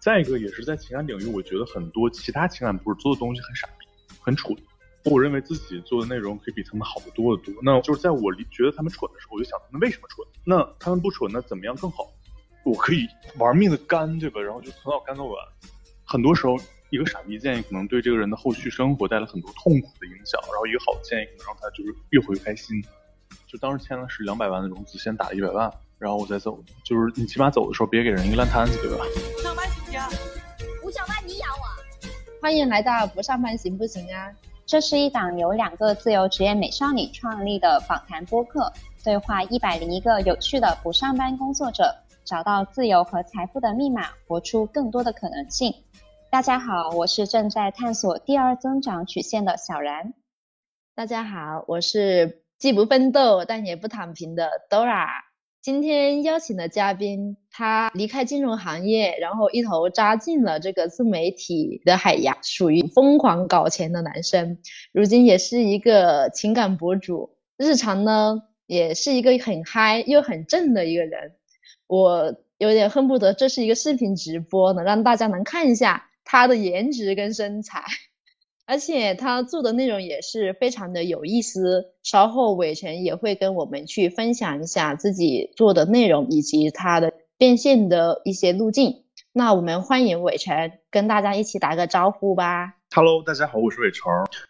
再一个也是在情感领域，我觉得很多其他情感博主做的东西很傻逼、很蠢。我认为自己做的内容可以比他们好得多得多。那就是在我觉得他们蠢的时候，我就想他们为什么蠢？那他们不蠢，那怎么样更好？我可以玩命的干，对吧？然后就从早干到晚。很多时候，一个傻逼建议可能对这个人的后续生活带来很多痛苦的影响，然后一个好的建议可能让他就是越活越开心。就当时签的是两百万的融资，先打一百万，然后我再走。就是你起码走的时候别给人一个烂摊子，对吧？上班行不行？不上班你咬我。欢迎来到不上班行不行啊？这是一档由两个自由职业美少女创立的访谈播客，对话一百零一个有趣的不上班工作者，找到自由和财富的密码，活出更多的可能性。大家好，我是正在探索第二增长曲线的小然。大家好，我是既不奋斗但也不躺平的 Dora。今天邀请的嘉宾，他离开金融行业，然后一头扎进了这个自媒体的海洋，属于疯狂搞钱的男生。如今也是一个情感博主，日常呢也是一个很嗨又很正的一个人。我有点恨不得这是一个视频直播，能让大家能看一下他的颜值跟身材。而且他做的内容也是非常的有意思，稍后伟成也会跟我们去分享一下自己做的内容以及他的变现的一些路径。那我们欢迎伟成跟大家一起打个招呼吧。Hello，大家好，我是伟成。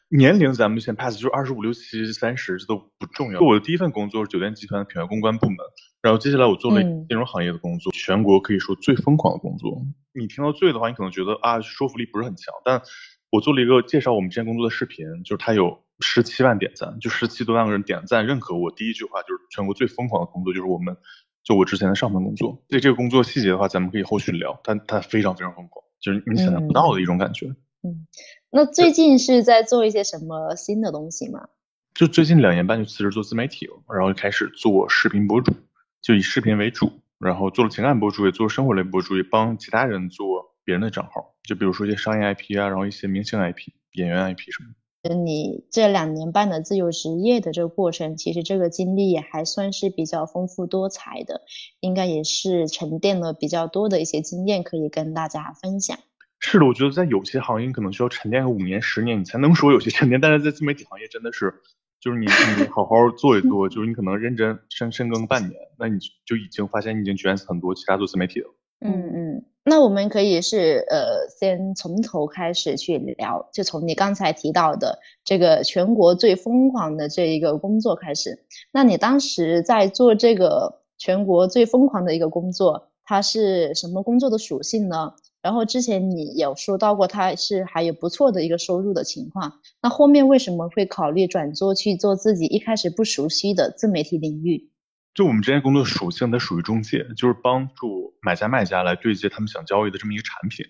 年龄咱们先 pass，就是二十五六七三十，这都不重要。我的第一份工作是酒店集团的品牌公关部门，然后接下来我做了金融行业的工作，全国可以说最疯狂的工作。你听到最的话，你可能觉得啊，说服力不是很强，但。我做了一个介绍我们之前工作的视频，就是它有十七万点赞，就十七多万个人点赞认可我。第一句话就是全国最疯狂的工作就是我们，就我之前的上份工作。对这个工作细节的话，咱们可以后续聊。但它非常非常疯狂，就是你想象不到的一种感觉。嗯，那最近是在做一些什么新的东西吗？就最近两年半就辞职做自媒体了，然后开始做视频博主，就以视频为主，然后做了情感博主，也做生活类博主，也帮其他人做。别人的账号，就比如说一些商业 IP 啊，然后一些明星 IP、演员 IP 什么的。你这两年半的自由职业的这个过程，其实这个经历也还算是比较丰富多彩的，应该也是沉淀了比较多的一些经验可以跟大家分享。是的，我觉得在有些行业可能需要沉淀个五年、十年，你才能说有些沉淀。但是在自媒体行业真的是，就是你你好好做一做，就是你可能认真深深耕半年，那你就已经发现你已经卷死很多其他做自媒体的。嗯嗯。那我们可以是呃，先从头开始去聊，就从你刚才提到的这个全国最疯狂的这一个工作开始。那你当时在做这个全国最疯狂的一个工作，它是什么工作的属性呢？然后之前你有说到过，它是还有不错的一个收入的情况。那后面为什么会考虑转做去做自己一开始不熟悉的自媒体领域？就我们之前工作属性，它属于中介，就是帮助买家卖家来对接他们想交易的这么一个产品。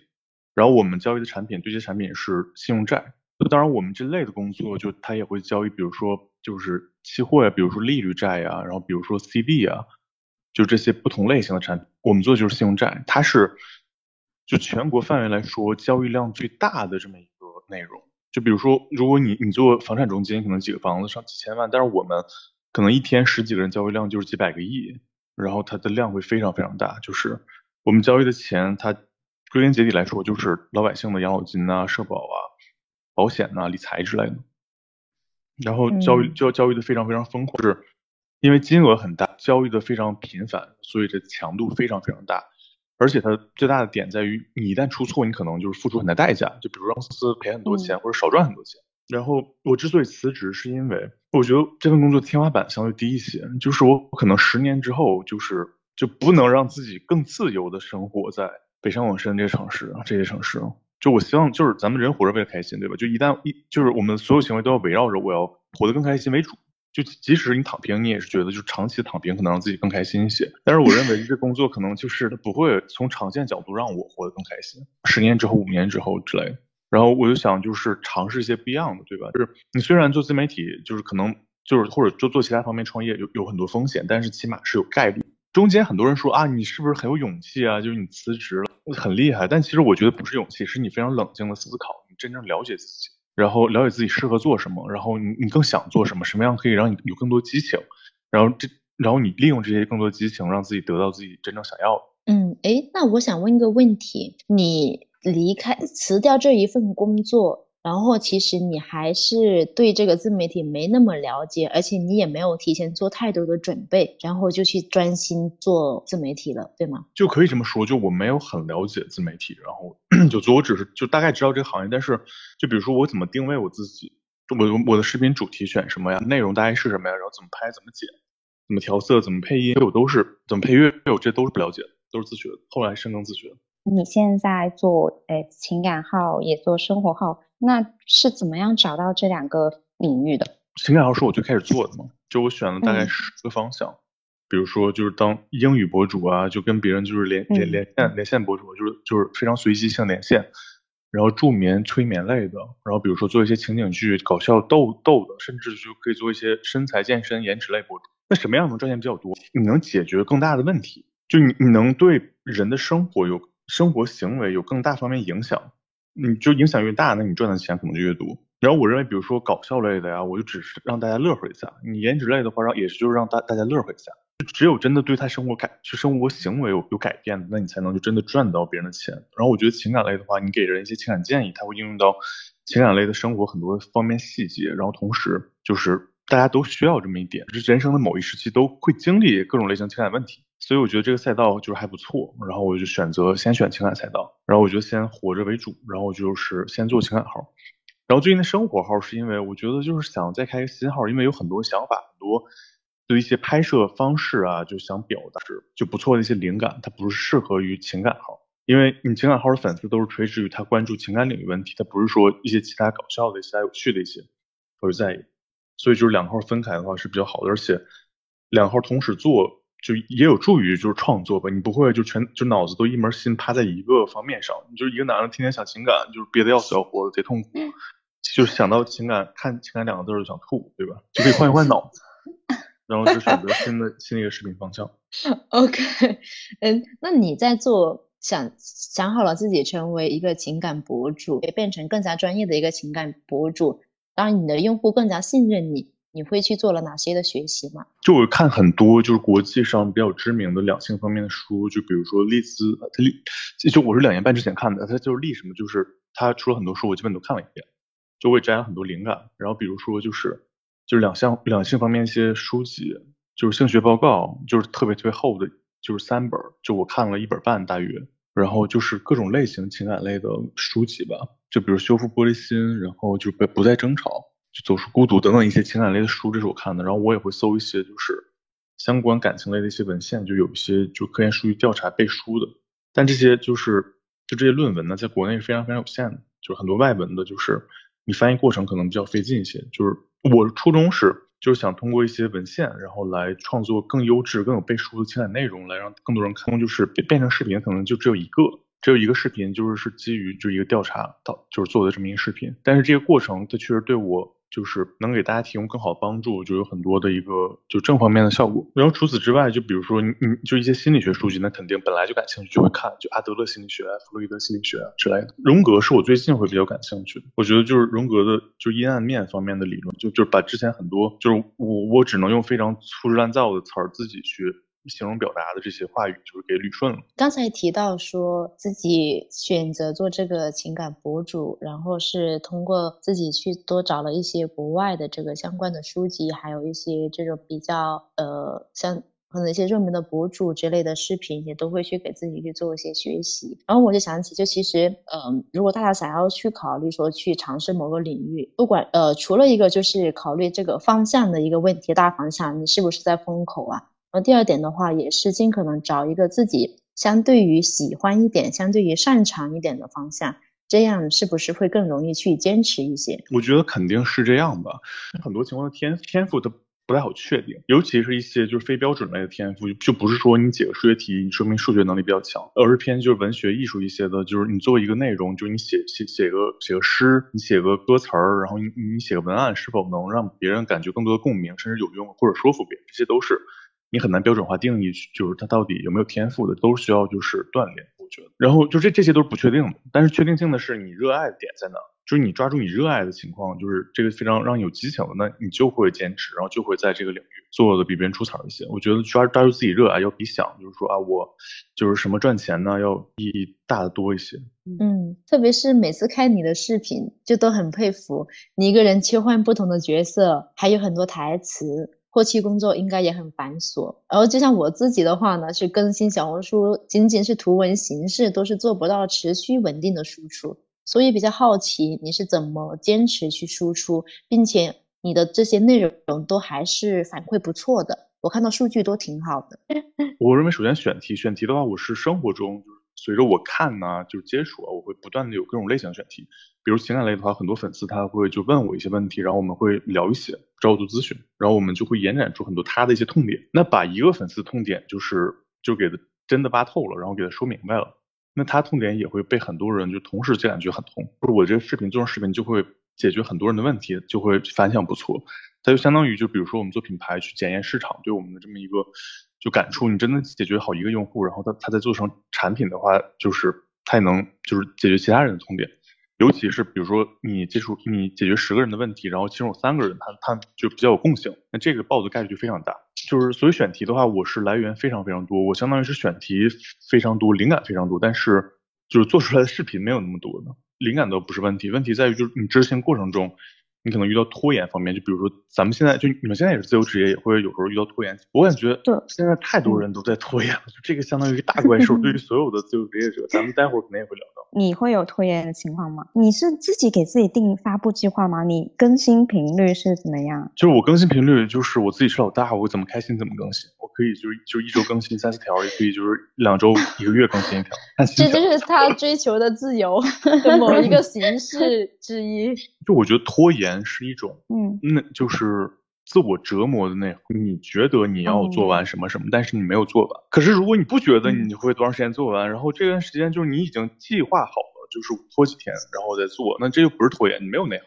然后我们交易的产品对接产品是信用债。那当然，我们这类的工作，就他也会交易，比如说就是期货呀，比如说利率债呀，然后比如说 CD 啊，就这些不同类型的产品。我们做的就是信用债，它是就全国范围来说交易量最大的这么一个内容。就比如说，如果你你做房产中介，可能几个房子上几千万，但是我们。可能一天十几个人交易量就是几百个亿，然后它的量会非常非常大。就是我们交易的钱，它归根结底来说就是老百姓的养老金啊、社保啊、保险呐、理财之类的。然后交易交交易的非常非常疯狂，是因为金额很大，交易的非常频繁，所以这强度非常非常大。而且它最大的点在于，你一旦出错，你可能就是付出很大代价，就比如让公司赔很多钱或者少赚很多钱。然后我之所以辞职，是因为我觉得这份工作天花板相对低一些，就是我可能十年之后，就是就不能让自己更自由的生活在北上广深这些城市，这些城市。就我希望，就是咱们人活着为了开心，对吧？就一旦一就是我们所有行为都要围绕着我要活得更开心为主。就即使你躺平，你也是觉得就长期躺平可能让自己更开心一些。但是我认为这工作可能就是它不会从长线角度让我活得更开心，十年之后、五年之后之类的。然后我就想，就是尝试一些不一样的，对吧？就是你虽然做自媒体，就是可能就是或者做做其他方面创业有有很多风险，但是起码是有概率。中间很多人说啊，你是不是很有勇气啊？就是你辞职了，很厉害。但其实我觉得不是勇气，是你非常冷静的思考，你真正了解自己，然后了解自己适合做什么，然后你你更想做什么，什么样可以让你有更多激情，然后这然后你利用这些更多激情，让自己得到自己真正想要的。嗯，诶，那我想问一个问题，你离开辞掉这一份工作，然后其实你还是对这个自媒体没那么了解，而且你也没有提前做太多的准备，然后就去专心做自媒体了，对吗？就可以这么说，就我没有很了解自媒体，然后 就做，我只是就大概知道这个行业，但是就比如说我怎么定位我自己，我我的视频主题选什么呀，内容大概是什么呀，然后怎么拍，怎么剪，怎么调色，怎么配音，我都是怎么配乐，我这都是不了解，都是自学的，后来深耕自学。你现在做诶情感号，也做生活号，那是怎么样找到这两个领域的？情感号是我最开始做的嘛，就我选了大概嗯十个方向，比如说就是当英语博主啊，就跟别人就是连连嗯连线连线博主，就是就是非常随机性连线，然后助眠催眠类的，然后比如说做一些情景剧、搞笑逗逗的，甚至就可以做一些身材健身、颜值类博主。那什么样能赚钱比较多？你能解决更大的问题，就你你能对人的生活有生活行为有更大方面影响，你就影响越大，那你赚的钱可能就越多。然后我认为，比如说搞笑类的呀，我就只是让大家乐呵一下；你颜值类的话，让也是就是让大大家乐呵一下。只有真的对他生活改，就生活行为有有改变，那你才能就真的赚到别人的钱。然后我觉得情感类的话，你给人一些情感建议，它会应用到情感类的生活很多方面细节。然后同时就是大家都需要这么一点，就是人生的某一时期都会经历各种类型情感问题。所以我觉得这个赛道就是还不错，然后我就选择先选情感赛道，然后我就先活着为主，然后就是先做情感号。然后最近的生活号是因为我觉得就是想再开一个新号，因为有很多想法，很多对一些拍摄方式啊，就想表达就不错的一些灵感，它不是适合于情感号，因为你情感号的粉丝都是垂直于他关注情感领域问题，他不是说一些其他搞笑的、其他有趣的一些会在意，所以就是两号分开的话是比较好的，而且两号同时做就也有助于就是创作吧，你不会就全就脑子都一门心趴在一个方面上，你就是一个男人天天想情感，就是憋得要死要活的，贼痛苦。就是想到情感，看情感两个字儿就想吐，对吧？就可以换一换脑子，然后就选择新的新的一个视频方向。OK，嗯，那你在做想想好了自己成为一个情感博主，也变成更加专业的一个情感博主，让你的用户更加信任你，你会去做了哪些的学习吗？就我看很多就是国际上比较知名的两性方面的书，就比如说丽兹，他丽，就我是两年半之前看的，他就是丽什么，就是他出了很多书，我基本都看了一遍，就我也摘了很多灵感。然后比如说就是就是两项两性方面一些书籍，就是性学报告，就是特别特别厚的，就是三本，就我看了一本半大约。然后就是各种类型情感类的书籍吧，就比如修复玻璃心，然后就不不再争吵，走出孤独等等一些情感类的书，这是我看的。然后我也会搜一些就是相关感情类的一些文献，就有一些就科研数据调查背书的。但这些就是就这些论文呢，在国内是非常非常有限的，就是很多外文的，就是你翻译过程可能比较费劲一些。就是我初衷是就是想通过一些文献，然后来创作更优质、更有背书的情感内容，来让更多人看。就是变变成视频，可能就只有一个，只有一个视频，就是是基于就一个调查到就是做的这么一个视频。但是这个过程，它确实对我就是能给大家提供更好的帮助，就有很多的一个就正方面的效果。然后除此之外，就比如说你你就一些心理学书籍，那肯定本来就感兴趣就会看，就阿德勒心理学、弗洛伊德心理学之类的。荣格是我最近会比较感兴趣的，我觉得就是荣格的就阴暗面方面的理论，就就是把之前很多就是我我只能用非常粗制滥造的词儿自己去形容表达的这些话语，就是给捋顺了。刚才提到说自己选择做这个情感博主，然后是通过自己去多找了一些国外的这个相关的书籍，还有一些这种比较呃像可能一些热门的博主之类的视频，也都会去给自己去做一些学习。然后我就想起，就其实嗯、如果大家想要去考虑说去尝试某个领域，不管呃除了一个就是考虑这个方向的一个问题，大方向你是不是在风口啊？然后第二点的话，也是尽可能找一个自己相对于喜欢一点、相对于擅长一点的方向，这样是不是会更容易去坚持一些？我觉得肯定是这样吧。很多情况的天天赋它不太好确定，尤其是一些就是非标准类的天赋，就不是说你解个数学题，你说明数学能力比较强，而是偏就是文学艺术一些的，就是你作为一个内容，就是你写写写个写个诗，你写个歌词儿，然后你你写个文案，是否能让别人感觉更多的共鸣，甚至有用或者说服别人，这些都是你很难标准化定义，就是他到底有没有天赋的，都需要就是锻炼，我觉得。然后就这这些都是不确定的，但是确定性的是你热爱的点在哪，就是你抓住你热爱的情况，就是这个非常让你有激情的，那你就会坚持，然后就会在这个领域做的比别人出彩一些。我觉得抓抓住自己热爱，要比想就是说啊，我就是什么赚钱呢，要意义大的多一些。嗯，特别是每次看你的视频，就都很佩服你一个人切换不同的角色，还有很多台词。后期工作应该也很繁琐，然后就像我自己的话呢，是更新小红书，仅仅是图文形式都是做不到持续稳定的输出。所以比较好奇你是怎么坚持去输出，并且你的这些内容都还是反馈不错的，我看到数据都挺好的。我认为首先选题，选题的话，我是生活中随着我看呢，就是接触啊，我会不断的有各种类型的选题。比如情感类的话，很多粉丝他会就问我一些问题，然后我们会聊一些，找我做咨询，然后我们就会延展出很多他的一些痛点。那把一个粉丝痛点就是就给他真的扒透了，然后给他说明白了。那他痛点也会被很多人就同时这感觉很痛，就是我这个视频做成视频就会解决很多人的问题，就会反响不错。它就相当于就比如说我们做品牌去检验市场对我们的这么一个就感触，你真的解决好一个用户，然后他他再做成产品的话，就是他也能就是解决其他人的痛点。尤其是比如说你接触你解决十个人的问题，然后其中有三个人他他就比较有共性，那这个爆的概率就非常大。就是所以选题的话，我是来源非常非常多，我相当于是选题非常多，灵感非常多，但是就是做出来的视频没有那么多的。灵感都不是问题，问题在于就是你执行过程中，你可能遇到拖延方面，就比如说咱们现在就你们现在也是自由职业，也会有时候遇到拖延。我感觉对现在太多人都在拖延了，就这个相当于一个大怪兽，对于所有的自由职业者，咱们待会儿肯定也会聊到。你会有拖延的情况吗？你是自己给自己定发布计划吗？你更新频率是怎么样？就是我更新频率，就是我自己是老大，我怎么开心怎么更新。我可以就是就一周更新三四条，也可以就是两周一个月更新一条。这就是他追求的自由的 某一个形式之一。就我觉得拖延是一种，嗯，那就是。自我折磨的那，你觉得你要做完什么什么，但是你没有做完。可是如果你不觉得你会多长时间做完，然后这段时间就是你已经计划好了，就是拖几天，然后再做，那这又不是拖延，你没有内耗，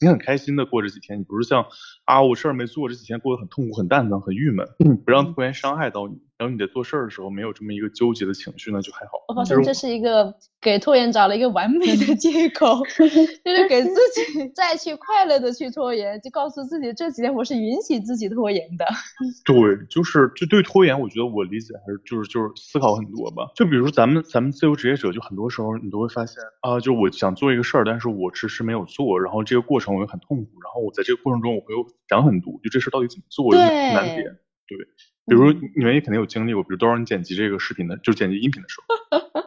你很开心的过这几天，你不是像啊我事儿没做，这几天过得很痛苦、很蛋疼、很郁闷，不让拖延伤害到你。然后你在做事儿的时候没有这么一个纠结的情绪，那就还好。我发现这是一个给拖延找了一个完美的借口，就是给自己再去快乐的去拖延，就告诉自己这几天我是允许自己拖延的。对，就是就对拖延，我觉得我理解还是就是就是思考很多吧。就比如咱们咱们自由职业者，就很多时候你都会发现啊，就我想做一个事儿，但是我迟迟没有做，然后这个过程我又很痛苦，然后我在这个过程中我会有想很多，就这事到底怎么做，难点。对。比如你们也肯定有经历过，比如多少人剪辑这个视频的，就是剪辑音频的时候，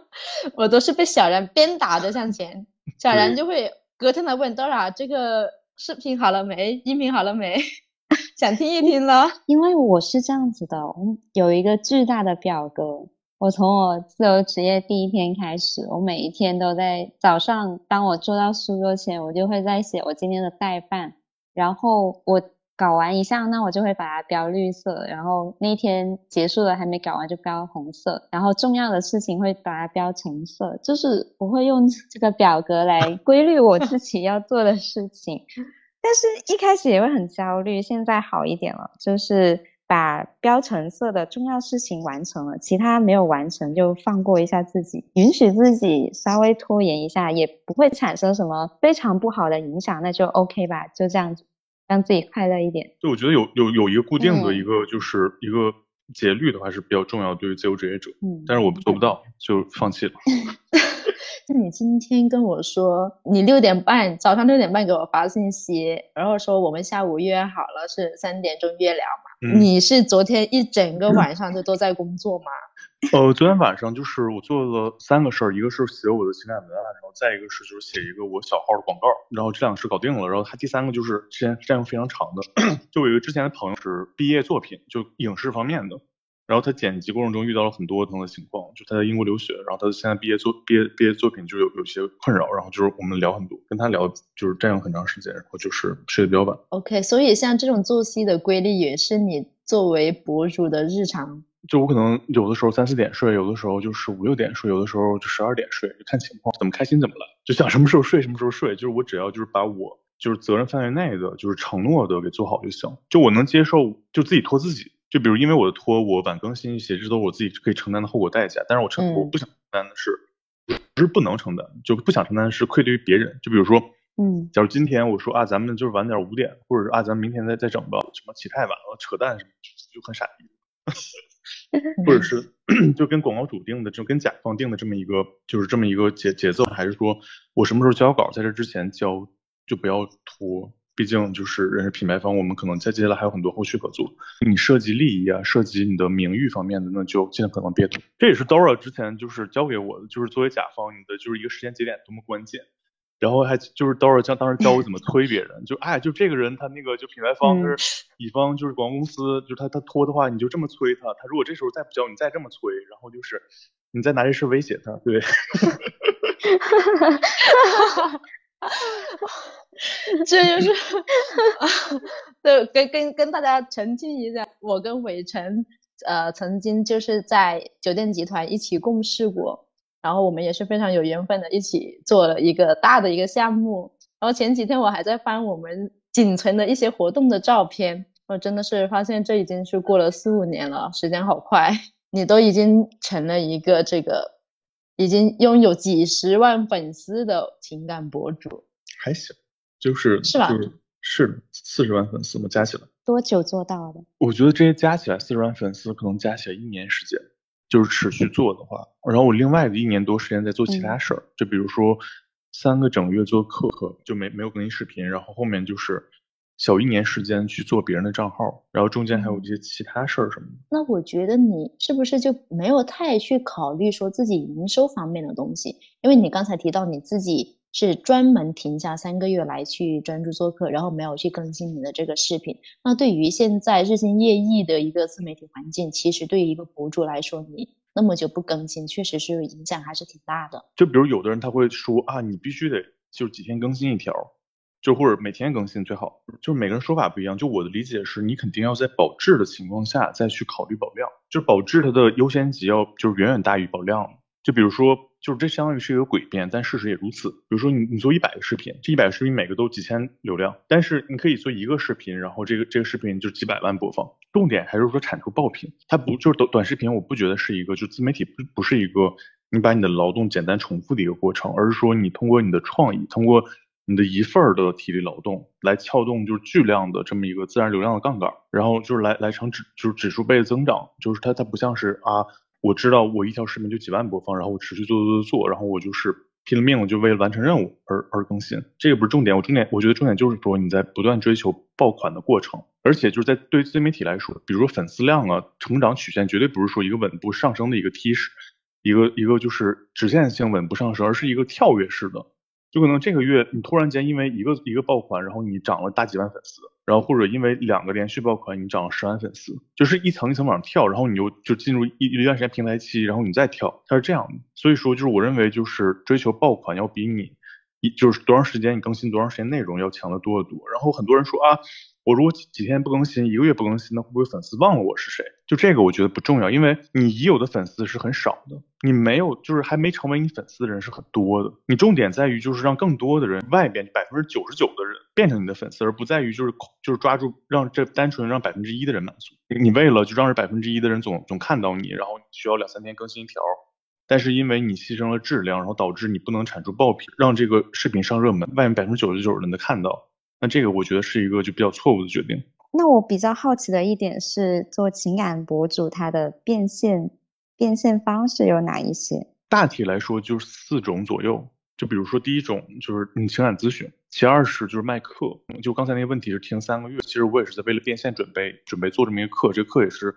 我都是被小然鞭打着向前，小然就会隔天来问 Dora 这个视频好了没，音频好了没，想听一听了。因为我是这样子的，我有一个巨大的表格，我从我自由职业第一天开始，我每一天都在早上，当我坐到书桌前，我就会在写我今天的代办，然后我。搞完一项，那我就会把它标绿色，然后那天结束了还没搞完就标红色，然后重要的事情会把它标橙色，就是我会用 这个表格来规律我自己要做的事情。但是一开始也会很焦虑，现在好一点了，就是把标橙色的重要事情完成了，其他没有完成就放过一下自己，允许自己稍微拖延一下，也不会产生什么非常不好的影响，那就 OK 吧，就这样子。让自己快乐一点。就我觉得有有有一个固定的一个就是一个节律的话是比较重要，对于自由职业者。嗯。但是我做不到，就放弃了。那你今天跟我说，你六点半早上六点半给我发信息，然后说我们下午约好了是三点钟约聊嘛？你是昨天一整个晚上就都在工作吗？呃，昨天晚上就是我做了三个事儿，一个是写我的情感文案，然后再一个是就是写一个我小号的广告，然后这两个事搞定了，然后他第三个就是时间占用非常长的，就我一个之前的朋友是毕业作品，就影视方面的，然后他剪辑过程中遇到了很多同的情况，就他在英国留学，然后他现在毕业作毕业毕业作品就有有些困扰，然后就是我们聊很多，跟他聊就是占用很长时间，然后就是睡得比较晚。OK，所以像这种作息的规律也是你作为博主的日常。就我可能有的时候三四点睡，有的时候就是五六点睡，有的时候就十二点睡，就看情况，怎么开心怎么来，就想什么时候睡什么时候睡。就是我只要就是把我就是责任范围内的，就是承诺的给做好就行。就我能接受，就自己拖自己。就比如因为我的拖，我晚更新一些，这都是我自己可以承担的后果代价。但是我承我不想承担的是，不是不能承担，就不想承担的是愧对于别人。就比如说嗯假如今天我说啊，咱们就是晚点五点，或者是啊，咱们明天再再整吧，什么起太晚了，扯淡什么，就就很傻逼。或者是 就跟广告主定的，就跟甲方定的这么一个，就是这么一个节节奏，还是说我什么时候交稿，在这之前交，就不要拖。毕竟就是人是品牌方，我们可能在接下来还有很多后续合作。你涉及利益啊，涉及你的名誉方面的，那就尽可能别拖。这也是 Dora 之前就是教给我的，就是作为甲方，你的就是一个时间节点多么关键。然后还就是 Dora 教当时教我怎么催别人，就哎就这个人他那个就品牌方就是乙方就是广告公司，就是他他拖的话，你就这么催他，他如果这时候再不交，你再这么催，然后就是你再拿这事威胁他，对。这就是，啊 对，跟跟跟大家澄清一下，我跟伟成，呃，曾经就是在酒店集团一起共事过，然后我们也是非常有缘分的，一起做了一个大的一个项目。然后前几天我还在翻我们仅存的一些活动的照片，我真的是发现这已经是过了四五年了，时间好快，你都已经成了一个这个已经拥有几十万粉丝的情感博主。还行，就是是吧就是四十万粉丝嘛，加起来，多久做到的？我觉得这些加起来四十万粉丝，可能加起来一年时间，就是持续做的话，然后我另外的一年多时间在做其他事儿，就比如说三个整月做课课，就没没有更新视频，然后后面就是小一年时间去做别人的账号，然后中间还有一些其他事儿什么的。那我觉得你是不是就没有太去考虑说自己营收方面的东西？因为你刚才提到你自己是专门停下三个月来去专注做客，然后没有去更新你的这个视频。那对于现在日新月异的一个自媒体环境，其实对于一个博主来说，你那么久不更新，确实是影响还是挺大的。就比如有的人他会说啊，你必须得就几天更新一条，就或者每天更新最好，就是每个人说法不一样。就我的理解是，你肯定要在保质的情况下再去考虑保量，就是保质它的优先级要就是远远大于保量。就比如说，就是这相当于是一个诡辩，但事实也如此。比如说你你做一百个视频，这一百个视频每个都几千流量，但是你可以做一个视频，然后这个这个视频就几百万播放。重点还是说产出爆品，它不就是短短视频，我不觉得是一个就自媒体不不是一个你把你的劳动简单重复的一个过程，而是说你通过你的创意，通过你的一份儿的体力劳动来撬动就是巨量的这么一个自然流量的杠杆，然后就是来来成指就是指数倍的增长，就是它它不像是啊，我知道我一条视频就几万播放，然后我持续做做做做，然后我就是拼了命了就为了完成任务而而更新，这个不是重点，我重点我觉得重点就是说你在不断追求爆款的过程，而且就是在对自媒体来说，比如说粉丝量啊，成长曲线绝对不是说一个稳步上升的一个梯式，一个一个就是直线性稳步上升，而是一个跳跃式的。就可能这个月你突然间因为一个一个爆款，然后你涨了大几万粉丝，然后或者因为两个连续爆款你涨了十万粉丝，就是一层一层往上跳，然后你就就进入一一段时间平台期，然后你再跳，它是这样的。所以说就是我认为就是追求爆款要比你一就是多长时间你更新多长时间内容要强得多得多。然后很多人说啊，我如果几几天不更新，一个月不更新，那会不会粉丝忘了我是谁？就这个我觉得不重要，因为你已有的粉丝是很少的，你没有就是还没成为你粉丝的人是很多的。你重点在于就是让更多的人，外边百分之九十九的人变成你的粉丝，而不在于就是就是抓住让这单纯让百分之一的人满足。你为了就让这百分之一的人总总看到你，然后你需要两三天更新一条。但是因为你牺牲了质量，然后导致你不能产出爆品，让这个视频上热门，外面百分之九十九的人都看到，那这个我觉得是一个就比较错误的决定。那我比较好奇的一点是，做情感博主他的变现变现方式有哪一些？大体来说就是四种左右。就比如说第一种就是你情感咨询，其二是就是卖课。就刚才那个问题是停三个月，其实我也是在为了变现准备准备做这么一个课，这个课也是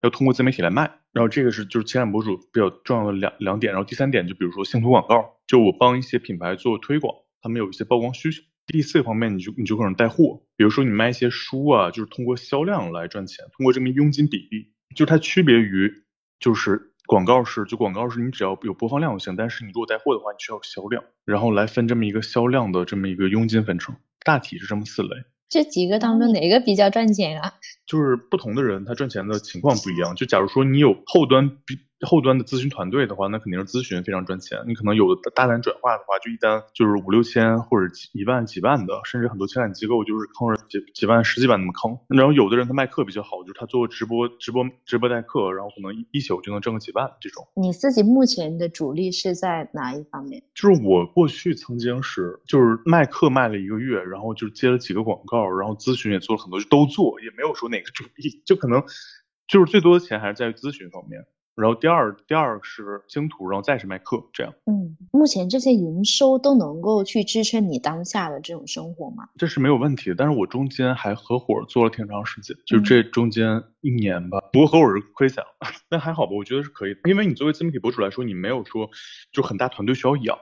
要通过自媒体来卖。然后这个是就是情感博主比较重要的两两点。然后第三点就比如说信图广告，就我帮一些品牌做推广，他们有一些曝光需求。第四个方面，你就你就可能带货，比如说你卖一些书啊，就是通过销量来赚钱，通过这么佣金比例，就它区别于就是广告是，就广告是你只要有播放量就行，但是你如果带货的话，你需要销量，然后来分这么一个销量的这么一个佣金分成，大体是这么四类。这几个当中哪个比较赚钱啊？就是不同的人他赚钱的情况不一样。就假如说你有后端比后端的咨询团队的话，那肯定是咨询非常赚钱。你可能有的大单转化的话，就一单就是五六千或者几一万几万的，甚至很多情感机构就是坑着几几万十几万那么坑。然后有的人他卖课比较好，就是他做直播直播直播带课，然后可能一一宿就能挣个几万这种。你自己目前的主力是在哪一方面？就是我过去曾经是就是卖课卖了一个月，然后就接了几个广告，然后咨询也做了很多，就都做，也没有说哪个主力，就可能就是最多的钱还是在于咨询方面。然后第二第二是星图，然后再是麦克，这样。嗯，目前这些营收都能够去支撑你当下的这种生活吗？这是没有问题的，但是我中间还合伙做了挺长时间，就这中间一年吧。不过合伙是亏钱了，但还好吧，我觉得是可以的。因为你作为自媒体博主来说，你没有说就很大团队需要养，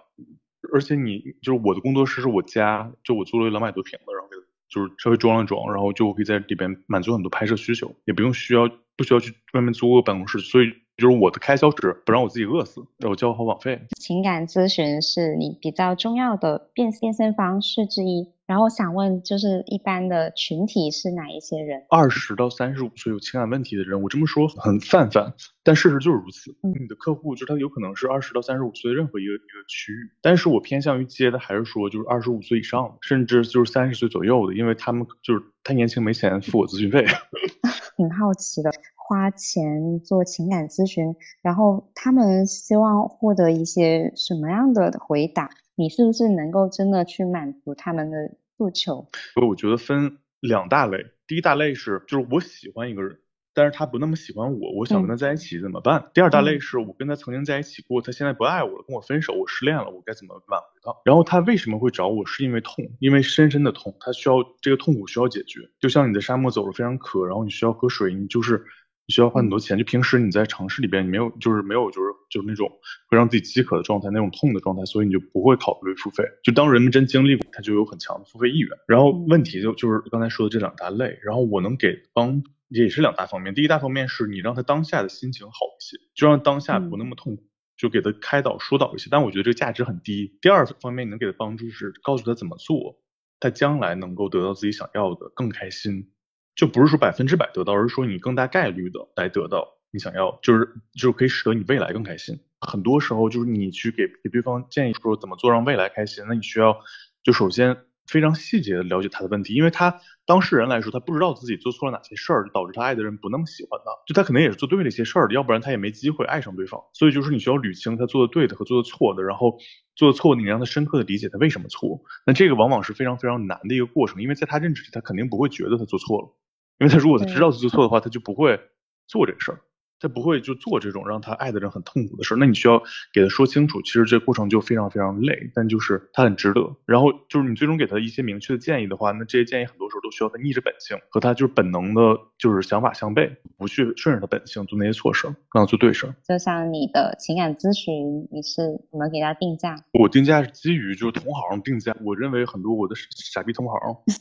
而且你就是我的工作室是我家，就我租了两百多平的，然后给就是稍微装了装，然后就我可以在里边满足很多拍摄需求，也不用需要不需要去外面租个办公室，所以。就是我的开销值不让我自己饿死，让我交好网费。情感咨询是你比较重要的变变现方式之一。然后想问，就是一般的群体是哪一些人？二十到三十五岁有情感问题的人，我这么说很泛泛，但事实就是如此。你的客户就是他有可能是二十到三十五岁任何一个一个区域，但是我偏向于接的还是说就是二十五岁以上的，甚至就是三十岁左右的，因为他们就是太年轻没钱付我咨询费。挺好奇的。花钱做情感咨询，然后他们希望获得一些什么样的回答？你是不是能够真的去满足他们的诉求？我觉得分两大类，第一大类是就是我喜欢一个人。但是他不那么喜欢我，我想跟他在一起怎么办？第二大类是我跟他曾经在一起过，他现在不爱我了，跟我分手，我失恋了，我该怎么挽回他？然后他为什么会找我？是因为痛，因为深深的痛，他需要这个痛苦需要解决。就像你在沙漠走了非常渴，然后你需要喝水，你就是你需要花很多钱。就平时你在城市里边，你没有就是没有就是就是那种会让自己饥渴的状态，那种痛的状态，所以你就不会考虑付费。就当人们真经历过，他就有很强的付费意愿。然后问题就就是刚才说的这两大类，然后我能给帮。也是两大方面，第一大方面是你让他当下的心情好一些，就让当下不那么痛苦，就给他开导疏导一些。但我觉得这个价值很低。第二方面，你能给他帮助是告诉他怎么做，他将来能够得到自己想要的更开心。就不是说百分之百得到，而是说你更大概率的来得到你想要，就是就是可以使得你未来更开心。很多时候就是你去给给对方建议说怎么做让未来开心，那你需要就首先。非常细节的了解他的问题，因为他当事人来说，他不知道自己做错了哪些事儿，导致他爱的人不那么喜欢他。就他可能也是做对了一些事儿，要不然他也没机会爱上对方。所以就是你需要捋清他做的对的和做的错的，然后做的错的，你让他深刻的理解他为什么错。那这个往往是非常非常难的一个过程，因为在他认知里，他肯定不会觉得他做错了，因为他如果他知道他做错的话，他就不会做这个事儿。他不会就做这种让他爱的人很痛苦的事儿，那你需要给他说清楚，其实这过程就非常非常累，但就是他很值得。然后就是你最终给他一些明确的建议的话，那这些建议很多时候都需要他逆着本性和他就是本能的，就是想法相悖，不去顺着他本性做那些错事儿，让他做对事儿。就像你的情感咨询，你是怎么给他定价？我定价是基于就是同行定价，我认为很多我的傻逼同行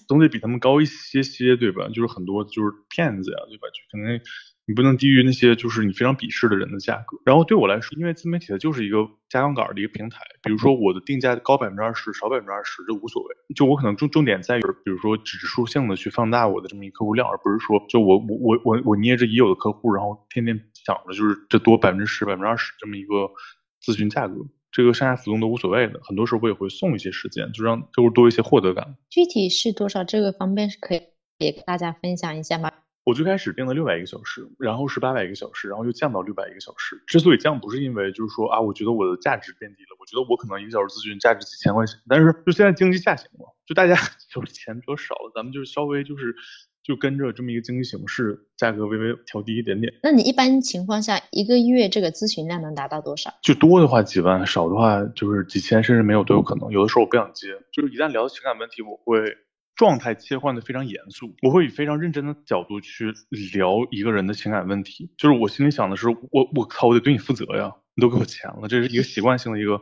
总 得比他们高一些些，对吧？就是很多就是骗子呀，对吧？就可能。你不能低于那些就是你非常鄙视的人的价格。然后对我来说，因为自媒体它就是一个加杠杆的一个平台。比如说我的定价高百分之二十，少百分之二十，这无所谓。就我可能重重点在于，比如说指数性的去放大我的这么一客户量，而不是说就我我我我我捏着已有的客户，然后天天想着就是这多百分之十、百分之二十这么一个咨询价格，这个上下浮动都无所谓的。很多时候我也会送一些时间，就让客户多一些获得感。具体是多少？这个方便是可以也给大家分享一下吗？我最开始定了六百一个小时，然后是八百一个小时，然后又降到六百一个小时。之所以降，不是因为就是说啊，我觉得我的价值变低了。我觉得我可能一个小时咨询价值几千块钱，但是就现在经济下行了，就大家 就是钱比较少了，咱们就是稍微就是就跟着这么一个经济形势，价格微微调低一点点。那你一般情况下一个月这个咨询量能达到多少？就多的话几万，少的话就是几千，甚至没有都有可能。有的时候我不想接，就是一旦聊到情感问题，我会。状态切换的非常严肃，我会以非常认真的角度去聊一个人的情感问题。就是我心里想的是，我我靠，我得对你负责呀，你都给我钱了，这是一个习惯性的一个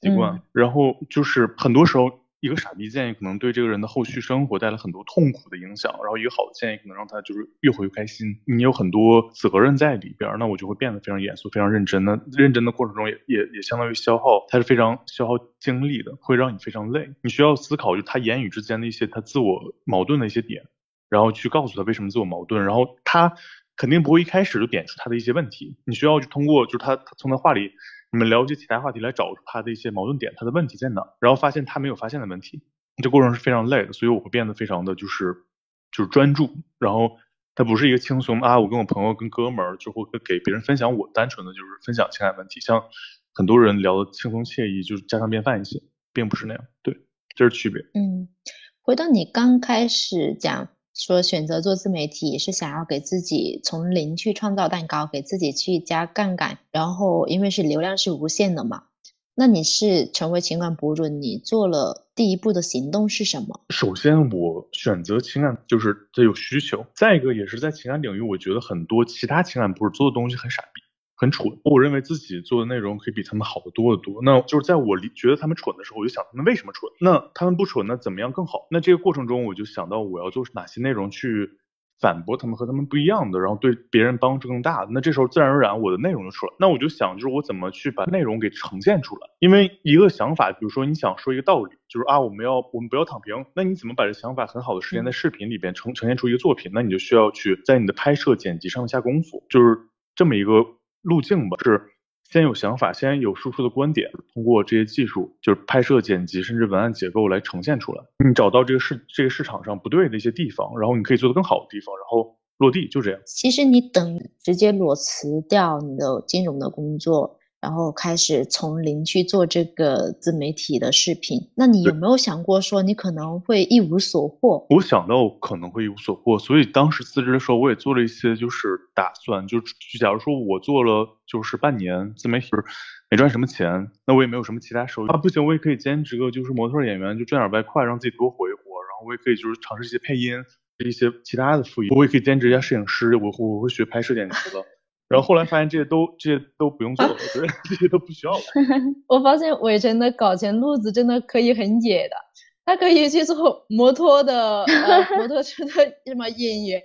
习惯。然后就是很多时候。一个傻逼建议可能对这个人的后续生活带来很多痛苦的影响，然后一个好的建议可能让他就是越活越开心。你有很多责任在里边，那我就会变得非常严肃、非常认真。那认真的过程中也也也相当于消耗，它是非常消耗精力的，会让你非常累。你需要思考就他言语之间的一些他自我矛盾的一些点，然后去告诉他为什么自我矛盾，然后他肯定不会一开始就点出他的一些问题，你需要去通过就是他他从他话里，你们了解其他话题来找他的一些矛盾点，他的问题在哪，然后发现他没有发现的问题，这过程是非常累的，所以我会变得非常的就是就是专注，然后他不是一个轻松啊，我跟我朋友跟哥们儿就会给别人分享我单纯的就是分享情感问题，像很多人聊的轻松惬意，就是家常便饭一些，并不是那样，对，这是区别。嗯，回到你刚开始讲。说选择做自媒体是想要给自己从零去创造蛋糕，给自己去加杠杆，然后因为是流量是无限的嘛。那你是成为情感博主，你做了第一步的行动是什么？首先，我选择情感就是得有需求。再一个，也是在情感领域，我觉得很多其他情感博主做的东西很傻逼。很蠢，我认为自己做的内容可以比他们好的多得多。那就是在我觉得他们蠢的时候，我就想他们为什么蠢？那他们不蠢，那怎么样更好？那这个过程中，我就想到我要做哪些内容去反驳他们和他们不一样的，然后对别人帮助更大的。那这时候自然而然我的内容就出来。那我就想，就是我怎么去把内容给呈现出来？因为一个想法，比如说你想说一个道理，就是啊，我们要我们不要躺平。那你怎么把这想法很好的实现在视频里边呈呈现出一个作品？那你就需要去在你的拍摄剪辑上面下功夫，就是这么一个路径吧，是。先有想法，先有输出的观点，通过这些技术，就是拍摄、剪辑，甚至文案结构来呈现出来。你找到这个市这个市场上不对的一些地方，然后你可以做得更好的地方，然后落地，就这样。其实你等直接裸辞掉你的金融的工作。然后开始从零去做这个自媒体的视频，那你有没有想过说你可能会一无所获？我想到可能会一无所获，所以当时辞职的时候，我也做了一些就是打算，就就假如说我做了就是半年自媒体，没赚什么钱，那我也没有什么其他收入啊，不行，我也可以兼职个就是模特演员，就赚点外快，让自己多活一活。然后我也可以就是尝试一些配音，一些其他的副业，我也可以兼职一下摄影师，我我会学拍摄剪辑的。然后后来发现这些都这些都不用做了，对，这些都不需要了。我发现伟成的搞钱路子真的可以很野的，他可以去做摩托的呃摩托车的什么演员，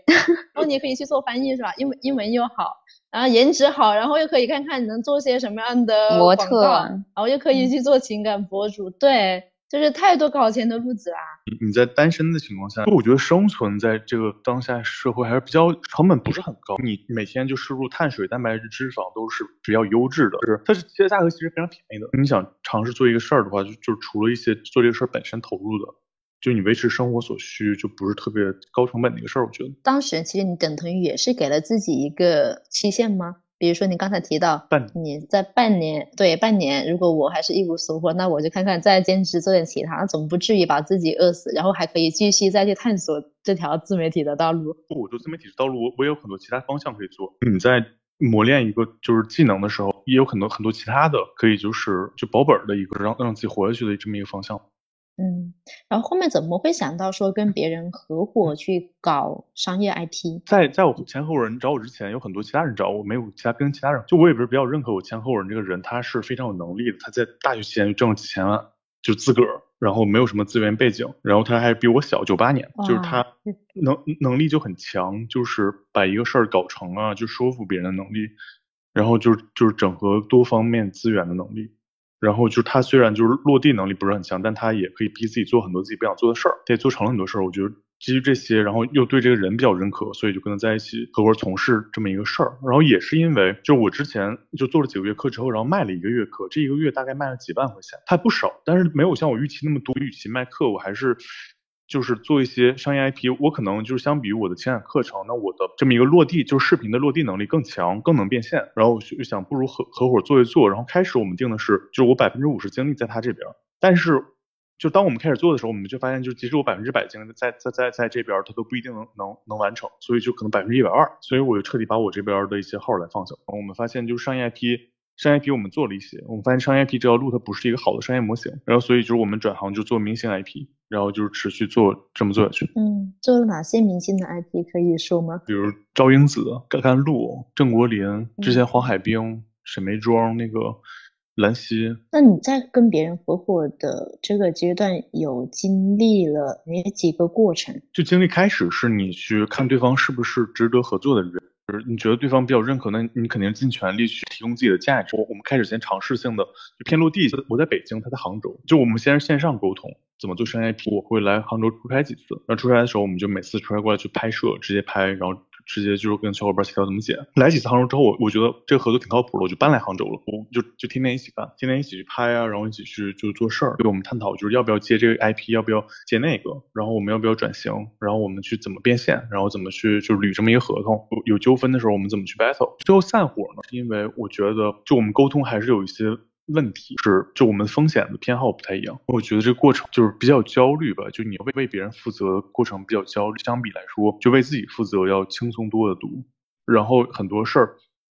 然后你可以去做翻译是吧？英文英文又好，然后颜值好，然后又可以看看你能做些什么样的模特，然后又可以去做情感博主，对。就是太多搞钱的路子啦。你你在单身的情况下，我觉得生存在这个当下社会还是比较成本不是很高。你每天就摄入碳水、蛋白质、脂肪都是比较优质的，是它是其实价格其实非常便宜的。你想尝试做一个事儿的话，就就除了一些做这个事儿本身投入的，就你维持生活所需，就不是特别高成本的一个事儿。我觉得当时其实你等同于也是给了自己一个期限吗？比如说你刚才提到，你在半年，对半年，如果我还是一无所获，那我就看看再兼职做点其他，总不至于把自己饿死，然后还可以继续再去探索这条自媒体的道路。我做自媒体的道路，我我有很多其他方向可以做。你在磨练一个就是技能的时候，也有很多很多其他的可以就是就保本的一个让让自己活下去的这么一个方向。嗯，然后后面怎么会想到说跟别人合伙去搞商业 IP？在在我前合伙人找我之前，有很多其他人找我，没有其他跟其他人，就我也不是比较认可我前合伙人这个人，他是非常有能力的，他在大学期间就挣了几千万，就自个儿，然后没有什么资源背景，然后他还比我小九八年，就是他能能力就很强，就是把一个事儿搞成啊，就说服别人的能力，然后就是就是整合多方面资源的能力。然后就是他虽然就是落地能力不是很强，但他也可以逼自己做很多自己不想做的事儿，他也做成了很多事儿。我觉得基于这些，然后又对这个人比较认可，所以就跟他在一起合伙从事这么一个事儿。然后也是因为，就我之前就做了几个月课之后，然后卖了一个月课，这一个月大概卖了几万块钱，还不少，但是没有像我预期那么多。与其卖课，我还是。就是做一些商业 IP，我可能就是相比于我的情感课程，那我的这么一个落地，就是视频的落地能力更强，更能变现。然后我就想，不如合合伙做一做。然后开始我们定的是，就是我百分之五十精力在他这边，但是就当我们开始做的时候，我们就发现，就即使我百分之百精力在在在在这边，他都不一定能能能完成，所以就可能百分之一百二。所以我就彻底把我这边的一些号来放下。我们发现，就是商业 IP。商业 IP 我们做了一些，我们发现商业 IP 这条路它不是一个好的商业模型，然后所以就是我们转行就做明星 IP，然后就是持续做这么做下去。嗯，做了哪些明星的 IP 可以说吗？比如赵英子、甘甘露、郑国林，之前黄海冰、沈眉庄那个兰溪。那你在跟别人合伙的这个阶段，有经历了哪几个过程？就经历开始是你去看对方是不是值得合作的人。就是你觉得对方比较认可，那你肯定尽全力去提供自己的价值。我我们开始先尝试性的就偏落地。我在北京，他在杭州，就我们先是线上沟通，怎么做商业 IP。我会来杭州出差几次，那出差的时候，我们就每次出差过来去拍摄，直接拍，然后直接就是跟小伙伴协调怎么解。来几次杭州之后，我我觉得这个合作挺靠谱的，我就搬来杭州了。我就就天天一起干，天天一起去拍啊，然后一起去就做事儿。对我们探讨就是要不要接这个 IP，要不要接那个，然后我们要不要转型，然后我们去怎么变现，然后怎么去就捋这么一个合同。有有纠纷的时候，我们怎么去 battle。最后散伙呢，是因为我觉得就我们沟通还是有一些。问题是，就我们风险的偏好不太一样。我觉得这个过程就是比较焦虑吧，就你为为别人负责过程比较焦虑，相比来说，就为自己负责要轻松多得多。然后很多事儿，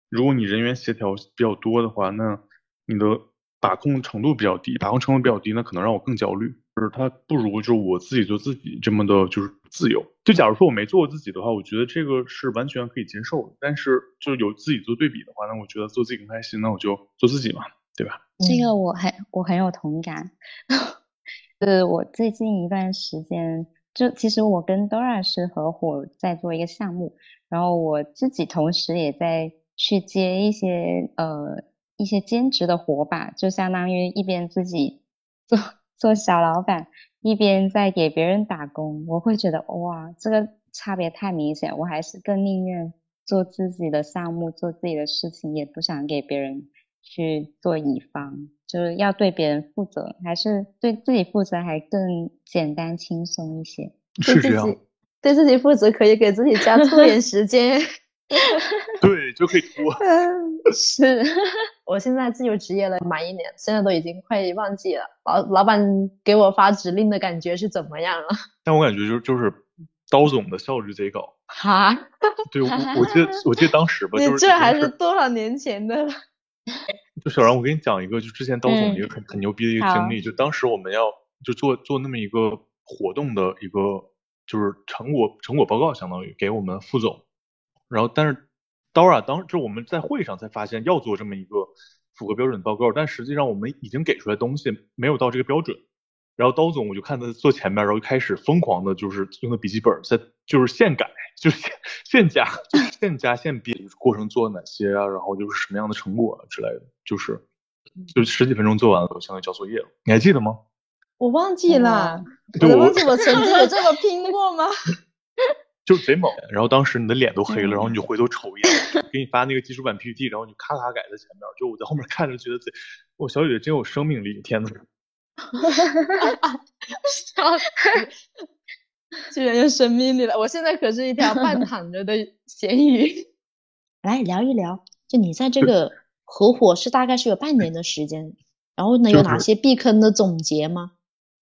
如果你人员协调比较多的话，那你的把控程度比较低，把控程度比较低，那可能让我更焦虑。就是他不如就我自己做自己这么的，就是自由。就假如说我没做过自己的话，我觉得这个是完全可以接受的。但是就有自己做对比的话，那我觉得做自己更开心，那我就做自己嘛。对吧？这个我很我很有同感。呃，我最近一段时间，就其实我跟 Dora 是合伙在做一个项目，然后我自己同时也在去接一些呃一些兼职的活吧，就相当于一边自己做做小老板，一边在给别人打工。我会觉得哇，这个差别太明显，我还是更宁愿做自己的项目，做自己的事情，也不想给别人。去做乙方，就是要对别人负责，还是对自己负责，还更简单轻松一些。是这样，对自己负责可以给自己加拖延 时间。对，就可以拖。是，我现在自由职业了满一年，现在都已经快忘记了老老板给我发指令的感觉是怎么样了。但我感觉就就是刀总的效率贼高。哈？对，我我记得我记得当时吧，就是这还是多少年前的了。就小然，我给你讲一个，就之前刀总一个很很牛逼的一个经历。就当时我们要就做做那么一个活动的一个就是成果成果报告，相当于给我们副总。然后但是刀啊，当时我们在会上才发现要做这么一个符合标准的报告，但实际上我们已经给出来东西没有到这个标准。然后刀总我就看他坐前面，然后就开始疯狂的，就是用的笔记本在就是现改，就是现 现加，就是 现加现编，就是过程做了哪些啊，然后就是什么样的成果之类的，就是就十几分钟做完了，我相当于交作业了。你还记得吗？我忘记了，我忘记我曾经有这么拼过吗？就贼猛。然后当时你的脸都黑了，然后你就回头瞅一眼，给你发那个基础版 PPT，然后你咔咔改在前面，就我在后面看着觉得贼，我小姐姐真有生命力，天呐！哈哈哈！笑死，居然有生命力了！我现在可是一条半 躺着的咸鱼。来聊一聊，就你在这个合伙是大概是有半年的时间，然后呢有哪些避坑的总结吗？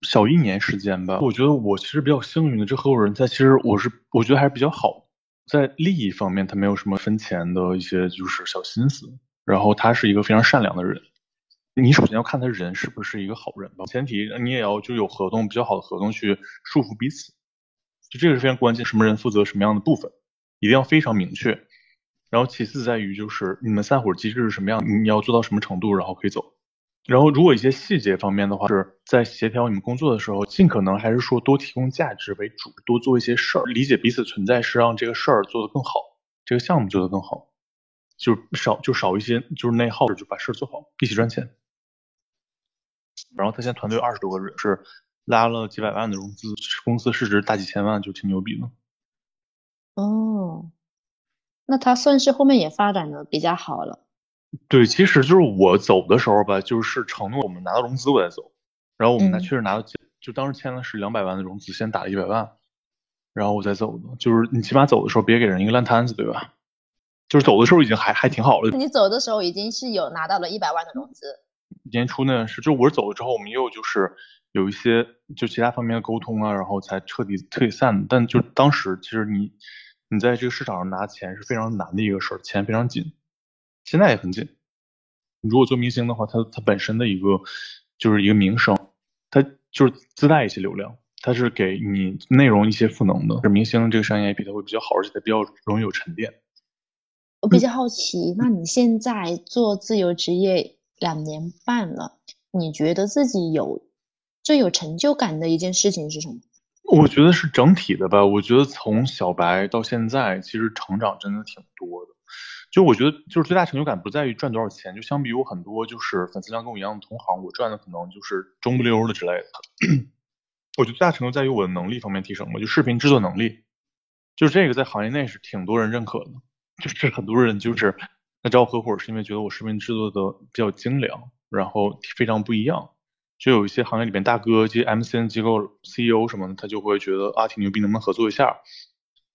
小一年时间吧。我觉得我其实比较幸运的，这合伙人在其实我是我觉得还是比较好，在利益方面他没有什么分钱的一些就是小心思，然后他是一个非常善良的人。你首先要看他人是不是一个好人吧，前提你也要就有合同比较好的合同去束缚彼此，就这个是非常关键，什么人负责什么样的部分，一定要非常明确。然后其次在于就是你们散伙机制是什么样，你要做到什么程度，然后可以走。然后如果一些细节方面的话，是在协调你们工作的时候，尽可能还是说多提供价值为主，多做一些事儿，理解彼此存在是让这个事儿做得更好，这个项目做得更好，就少就少一些就是内耗，就把事儿做好，一起赚钱。然后他现在团队二十多个人，是拉了几百万的融资，公司市值大几千万，就挺牛逼的。哦，那他算是后面也发展的比较好了。对，其实就是我走的时候吧，就是承诺我们拿到融资我再走，然后我们拿确实拿到，就当时签的是两百万的融资，先打了一百万，然后我再走的。就是你起码走的时候别给人一个烂摊子，对吧？就是走的时候已经还还挺好了。你走的时候已经是有拿到了一百万的融资。年初那是，就我走了之后，我们又就是有一些就其他方面的沟通啊，然后才彻底退散。但就当时其实你你在这个市场上拿钱是非常难的一个事儿，钱非常紧，现在也很紧。如果做明星的话，他他本身的一个就是一个名声，他就是自带一些流量，它是给你内容一些赋能的。明星这个商业 IP 它会比较好，而且它比较容易有沉淀。我比较好奇，那你现在做自由职业？两年半了，你觉得自己有最有成就感的一件事情是什么？我觉得是整体的吧。我觉得从小白到现在，其实成长真的挺多的。就我觉得，就是最大成就感不在于赚多少钱，就相比于我很多就是粉丝量跟我一样的同行，我赚的可能就是中不溜的之类的。我觉得最大成就在于我的能力方面提升嘛，就视频制作能力。就这个在行业内是挺多人认可的，就是很多人就是来找我合伙，是因为觉得我视频制作的比较精良，然后非常不一样。就有一些行业里面大哥，这些 MCN 机构 CEO 什么的，他就会觉得啊挺牛逼，能不能合作一下？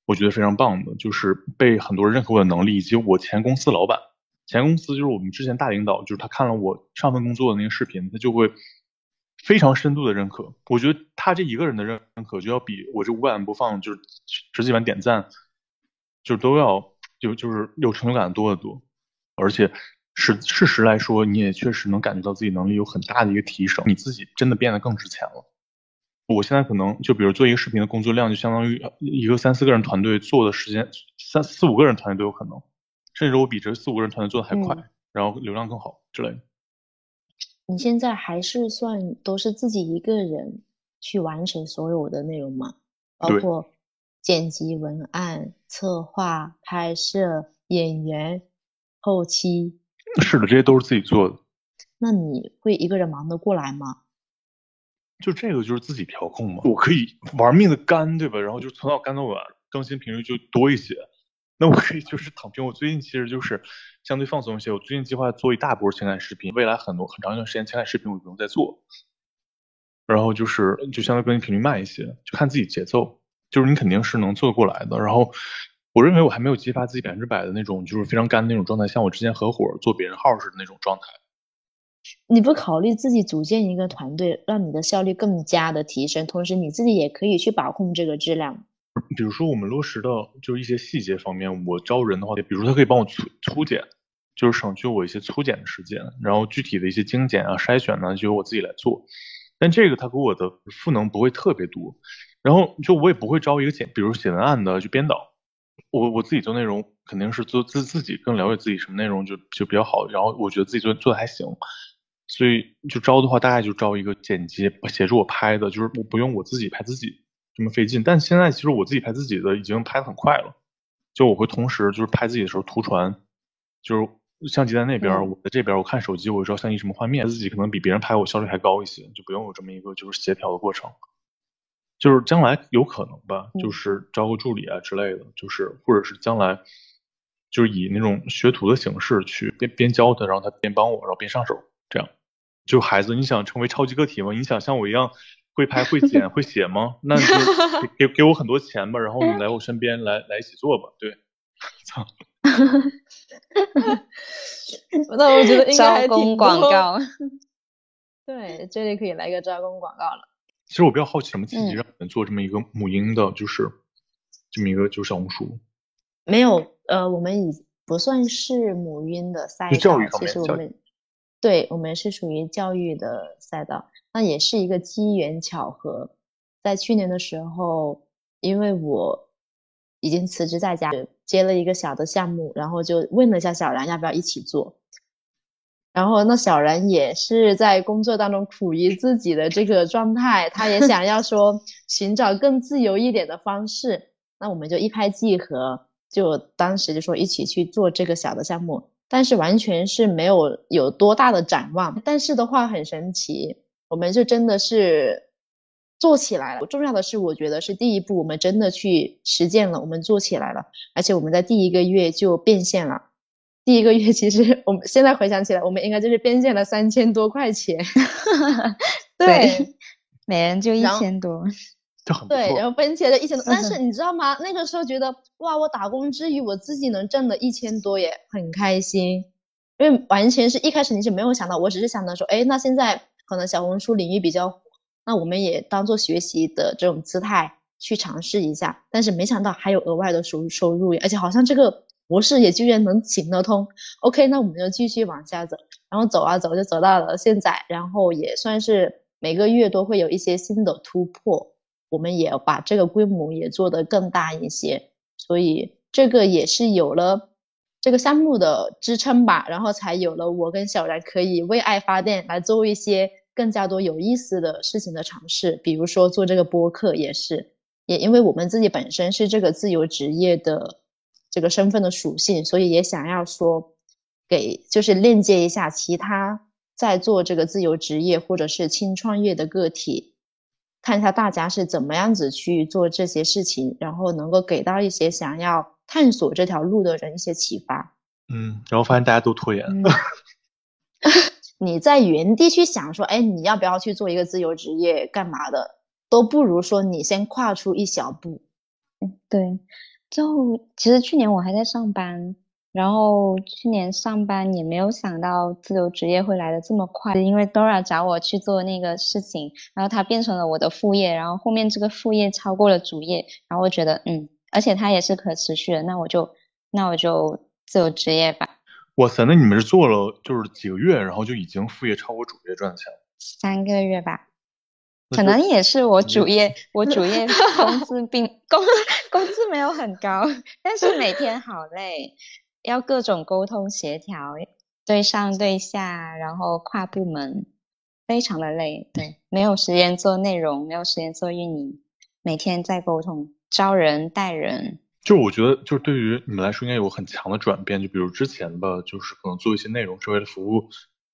我觉得非常棒的，就是被很多人认可我的能力，以及我前公司老板，前公司就是我们之前大领导，就是他看了我上份工作的那个视频，他就会非常深度的认可。我觉得他这一个人的认可，就要比我这五百万播放，就是十几万点赞，就都要就就是有成就感多得多。而且是事实来说，你也确实能感觉到自己能力有很大的一个提升，你自己真的变得更值钱了。我现在可能就比如做一个视频的工作量，就相当于一个三四个人团队做的时间，三四五个人团队都有可能，甚至我比这四五个人团队做的还快，然后流量更好之类的。你现在还是算都是自己一个人去完成所有的内容吗？包括剪辑、文案、策划、拍摄、演员、后期。是的，这些都是自己做的。那你会一个人忙得过来吗？就这个就是自己调控嘛，我可以玩命的干，对吧？然后就从早干到晚，更新频率就多一些。那我可以就是 躺平。我最近其实就是相对放松一些。我最近计划做一大波情感视频，未来很多很长一段时间情感视频我不用再做。然后就是就相对更新频率慢一些，就看自己节奏。就是你肯定是能做得过来的。然后我认为我还没有激发自己百分之百的那种就是非常干的那种状态，像我之前合伙做别人号似的那种状态。你不考虑自己组建一个团队，让你的效率更加的提升，同时你自己也可以去把控这个质量。比如说我们落实的就是一些细节方面，我招人的话，比如说他可以帮我粗粗剪，就是省去我一些粗剪的时间，然后具体的一些精简啊、筛选呢，就由我自己来做。但这个他给我的赋能不会特别多，然后就我也不会招一个简，比如写文案的就编导，我我自己做内容肯定是做自自己更了解自己什么内容就就比较好，然后我觉得自己做做的还行。所以就招的话，大概就招一个剪辑协助我拍的，就是我不用我自己拍自己这么费劲。但现在其实我自己拍自己的已经拍的很快了，就我会同时就是拍自己的时候图传，就是相机在那边，我在这边，我看手机，我知道相机什么画面，自己可能比别人拍我效率还高一些，就不用有这么一个就是协调的过程。就是将来有可能吧，就是招个助理啊之类的，就是或者是将来就是以那种学徒的形式去边边教他，然后他边帮我，然后边上手。这样，就孩子，你想成为超级个体吗？你想像我一样会拍、会剪、会写吗？那就给给我很多钱吧，然后你来我身边来来一起做吧。对，操。那我觉得应该招工广告。对，这里可以来个招工广告了。其实我比较好奇，什么契机让你们做这么一个母婴的，就是这么一个就是小红书？没有，呃，我们已不算是母婴的赛道，其实我们。对我们是属于教育的赛道，那也是一个机缘巧合。在去年的时候，因为我已经辞职在家，接了一个小的项目，然后就问了一下小然要不要一起做。然后那小然也是在工作当中苦于自己的这个状态，他也想要说寻找更自由一点的方式。那我们就一拍即合，就当时就说一起去做这个小的项目。但是完全是没有有多大的展望，但是的话很神奇，我们就真的是做起来了。重要的是，我觉得是第一步，我们真的去实践了，我们做起来了，而且我们在第一个月就变现了。第一个月其实我们现在回想起来，我们应该就是变现了三千多块钱，对，每人就一千多。对，然后分钱的一千多，但是你知道吗？那个时候觉得哇，我打工之余我自己能挣了一千多，也很开心。因为完全是一开始你是没有想到，我只是想到说，哎，那现在可能小红书领域比较火，那我们也当做学习的这种姿态去尝试一下。但是没想到还有额外的收收入，而且好像这个模式也居然能行得通。OK，那我们就继续往下走，然后走啊走，就走到了现在，然后也算是每个月都会有一些新的突破。我们也把这个规模也做得更大一些，所以这个也是有了这个项目的支撑吧，然后才有了我跟小然可以为爱发电，来做一些更加多有意思的事情的尝试，比如说做这个播客也是，也因为我们自己本身是这个自由职业的这个身份的属性，所以也想要说给就是链接一下其他在做这个自由职业或者是轻创业的个体。看一下大家是怎么样子去做这些事情，然后能够给到一些想要探索这条路的人一些启发。嗯，然后发现大家都拖延。你在原地去想说，哎，你要不要去做一个自由职业，干嘛的，都不如说你先跨出一小步。嗯，对。就其实去年我还在上班。然后去年上班也没有想到自由职业会来的这么快，因为 Dora 找我去做那个事情，然后它变成了我的副业，然后后面这个副业超过了主业，然后我觉得嗯，而且它也是可持续的，那我就那我就自由职业吧。哇塞，那你们是做了就是几个月，然后就已经副业超过主业赚钱了？三个月吧，可能也是我主业，我主业 工资并工工资没有很高，但是每天好累。要各种沟通协调，对上对下，然后跨部门，非常的累。对，没有时间做内容，没有时间做运营，每天在沟通，招人带人。就我觉得，就是对于你们来说，应该有很强的转变。就比如之前吧，就是可能做一些内容是为了服务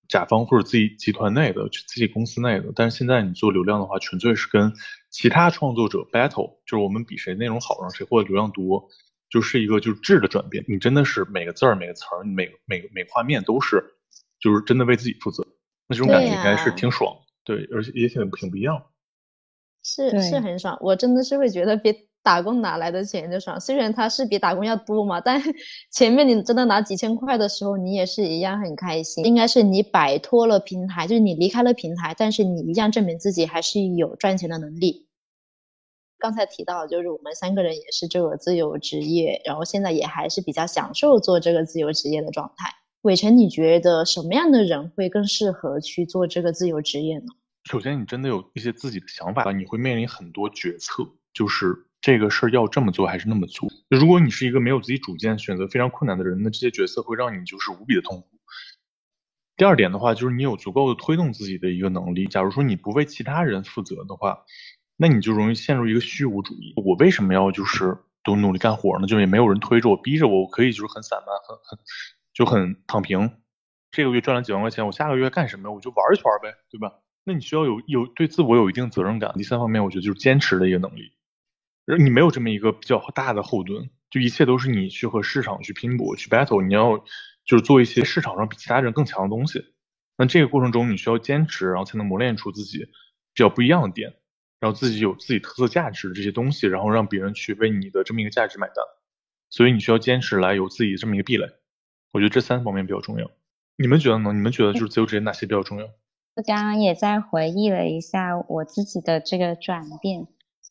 甲方或者自己集团内的、自己公司内的，但是现在你做流量的话，纯粹是跟其他创作者 battle，就是我们比谁内容好，让谁获得流量多。就是一个就是质的转变，你真的是每个字儿、每个词儿、每每每画面都是，就是真的为自己负责，那这种感觉应该是挺爽，对，而且也挺挺不一样，是是很爽，我真的是会觉得比打工哪来的钱就爽，虽然它是比打工要多嘛，但前面你真的拿几千块的时候，你也是一样很开心，应该是你摆脱了平台，就是你离开了平台，但是你一样证明自己还是有赚钱的能力。刚才提到，就是我们三个人也是这个自由职业，然后现在也还是比较享受做这个自由职业的状态。伟成，你觉得什么样的人会更适合去做这个自由职业呢？首先，你真的有一些自己的想法，你会面临很多决策，就是这个事儿要这么做还是那么做。如果你是一个没有自己主见、选择非常困难的人，那这些决策会让你就是无比的痛苦。第二点的话，就是你有足够的推动自己的一个能力。假如说你不为其他人负责的话。那你就容易陷入一个虚无主义。我为什么要就是都努力干活呢？就也没有人推着我、逼着我，我可以就是很散漫、很很就很躺平。这个月赚了几万块钱，我下个月干什么？我就玩一圈呗，对吧？那你需要有有对自我有一定责任感。第三方面，我觉得就是坚持的一个能力。你没有这么一个比较大的后盾，就一切都是你去和市场去拼搏、去 battle。你要就是做一些市场上比其他人更强的东西。那这个过程中，你需要坚持，然后才能磨练出自己比较不一样的点。然后自己有自己特色价值这些东西，然后让别人去为你的这么一个价值买单，所以你需要坚持来有自己这么一个壁垒。我觉得这三方面比较重要。你们觉得呢？你们觉得就是自由职业哪些比较重要？我刚刚也在回忆了一下我自己的这个转变，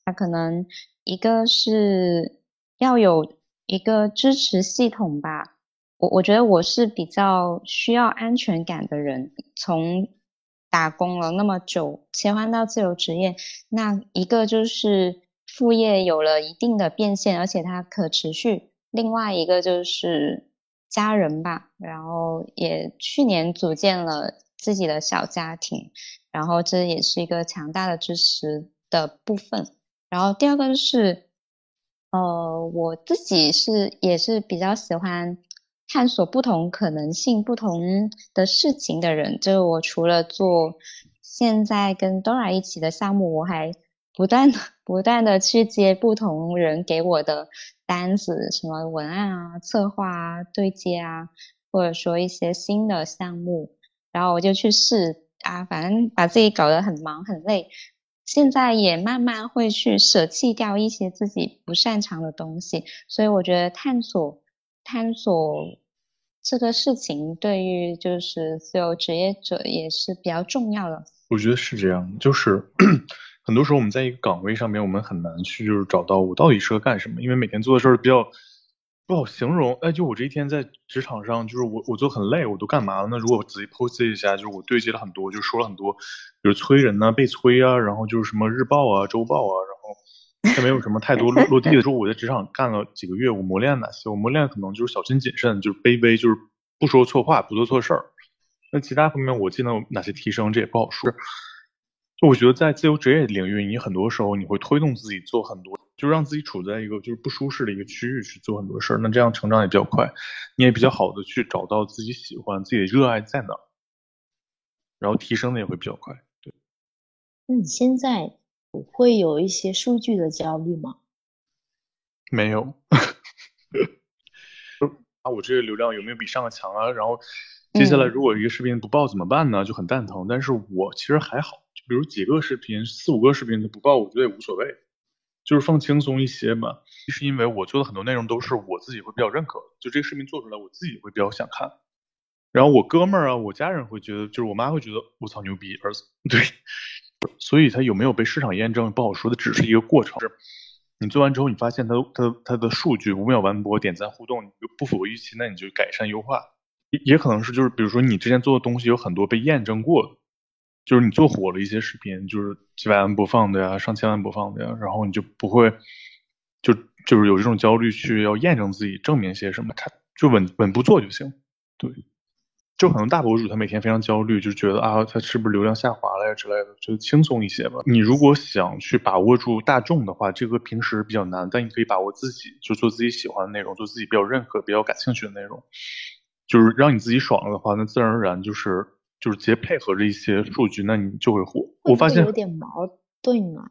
它可能一个是要有一个支持系统吧。我我觉得我是比较需要安全感的人，从。打工了那么久，切换到自由职业，那一个就是副业有了一定的变现，而且它可持续；另外一个就是家人吧，然后也去年组建了自己的小家庭，然后这也是一个强大的支持的部分。然后第二个就是，呃，我自己是也是比较喜欢。探索不同可能性、不同的事情的人，就是我。除了做现在跟 Dora 一起的项目，我还不断、不断的去接不同人给我的单子，什么文案啊、策划啊、对接啊，或者说一些新的项目，然后我就去试啊，反正把自己搞得很忙很累。现在也慢慢会去舍弃掉一些自己不擅长的东西，所以我觉得探索。探索这个事情对于就是自由职业者也是比较重要的。我觉得是这样，就是 很多时候我们在一个岗位上面，我们很难去就是找到我到底适合干什么，因为每天做的事儿比较不好形容。哎，就我这一天在职场上，就是我我做很累，我都干嘛了？那如果仔细剖析一下，就是我对接了很多，就说了很多，比如催人呐、被催啊，然后就是什么日报啊、周报啊，然后。也没有什么太多落落地的。说我在职场干了几个月，我磨练哪些？我磨练可能就是小心谨慎，就是卑微，就是不说错话，不做错事儿。那其他方面我技能有哪些提升？这也不好说。就我觉得在自由职业领域，你很多时候你会推动自己做很多，就让自己处在一个就是不舒适的一个区域去做很多事儿。那这样成长也比较快，你也比较好的去找到自己喜欢、自己的热爱在哪，然后提升的也会比较快。对。那你现在？会有一些数据的焦虑吗？没有。啊，我这个流量有没有比上个强啊？然后接下来如果一个视频不爆怎么办呢？就很蛋疼。但是我其实还好，就比如几个视频、四五个视频它不爆，我觉得也无所谓，就是放轻松一些嘛。是因为我做的很多内容都是我自己会比较认可，就这个视频做出来我自己会比较想看。然后我哥们儿啊，我家人会觉得，就是我妈会觉得我操牛逼，儿子对。所以它有没有被市场验证不好说的，只是一个过程。你做完之后，你发现它它它的数据五秒完播、点赞、互动不符合预期，那你就改善优化。也也可能是就是比如说你之前做的东西有很多被验证过的，就是你做火了一些视频，就是几百万播放的呀、上千万播放的呀，然后你就不会就就是有这种焦虑去要验证自己、证明些什么，他就稳稳步做就行。对。就可能大博主他每天非常焦虑，就觉得啊，他是不是流量下滑了呀之类的，就轻松一些吧。你如果想去把握住大众的话，这个平时比较难，但你可以把握自己，就做自己喜欢的内容，做自己比较认可、比较感兴趣的内容，就是让你自己爽了的话，那自然而然就是就是直接配合着一些数据，那你就会火。我发现有点矛盾嘛。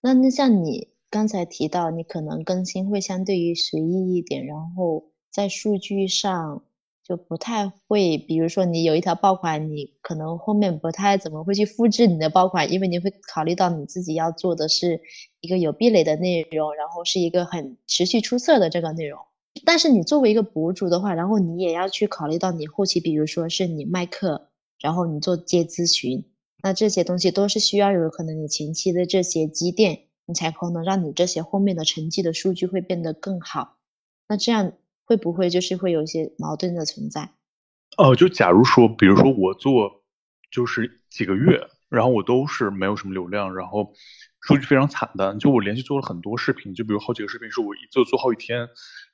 那那像你刚才提到，你可能更新会相对于随意一点，然后在数据上。就不太会，比如说你有一条爆款，你可能后面不太怎么会去复制你的爆款，因为你会考虑到你自己要做的是一个有壁垒的内容，然后是一个很持续出色的这个内容。但是你作为一个博主的话，然后你也要去考虑到你后期，比如说是你卖课，然后你做接咨询，那这些东西都是需要有可能你前期的这些积淀，你才可能让你这些后面的成绩的数据会变得更好。那这样。会不会就是会有一些矛盾的存在？哦，就假如说，比如说我做就是几个月，然后我都是没有什么流量，然后数据非常惨淡。就我连续做了很多视频，就比如好几个视频是我一做做好几天，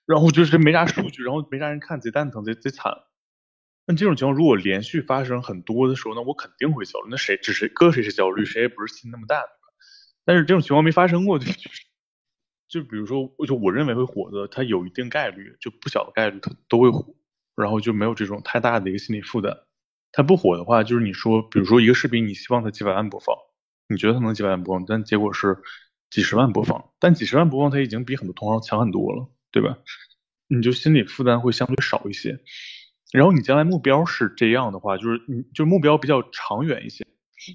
然后就是没啥数据，然后没啥人看，贼蛋疼，贼贼惨。那这种情况如果连续发生很多的时候，那我肯定会焦虑。那谁只是搁谁是焦虑，谁也不是心那么大，但是这种情况没发生过，就。就比如说，就我认为会火的，它有一定概率，就不小的概率它都会火，然后就没有这种太大的一个心理负担。它不火的话，就是你说，比如说一个视频，你希望它几百万播放，你觉得它能几百万播放，但结果是几十万播放，但几十万播放它已经比很多同行强很多了，对吧？你就心理负担会相对少一些。然后你将来目标是这样的话，就是你就目标比较长远一些。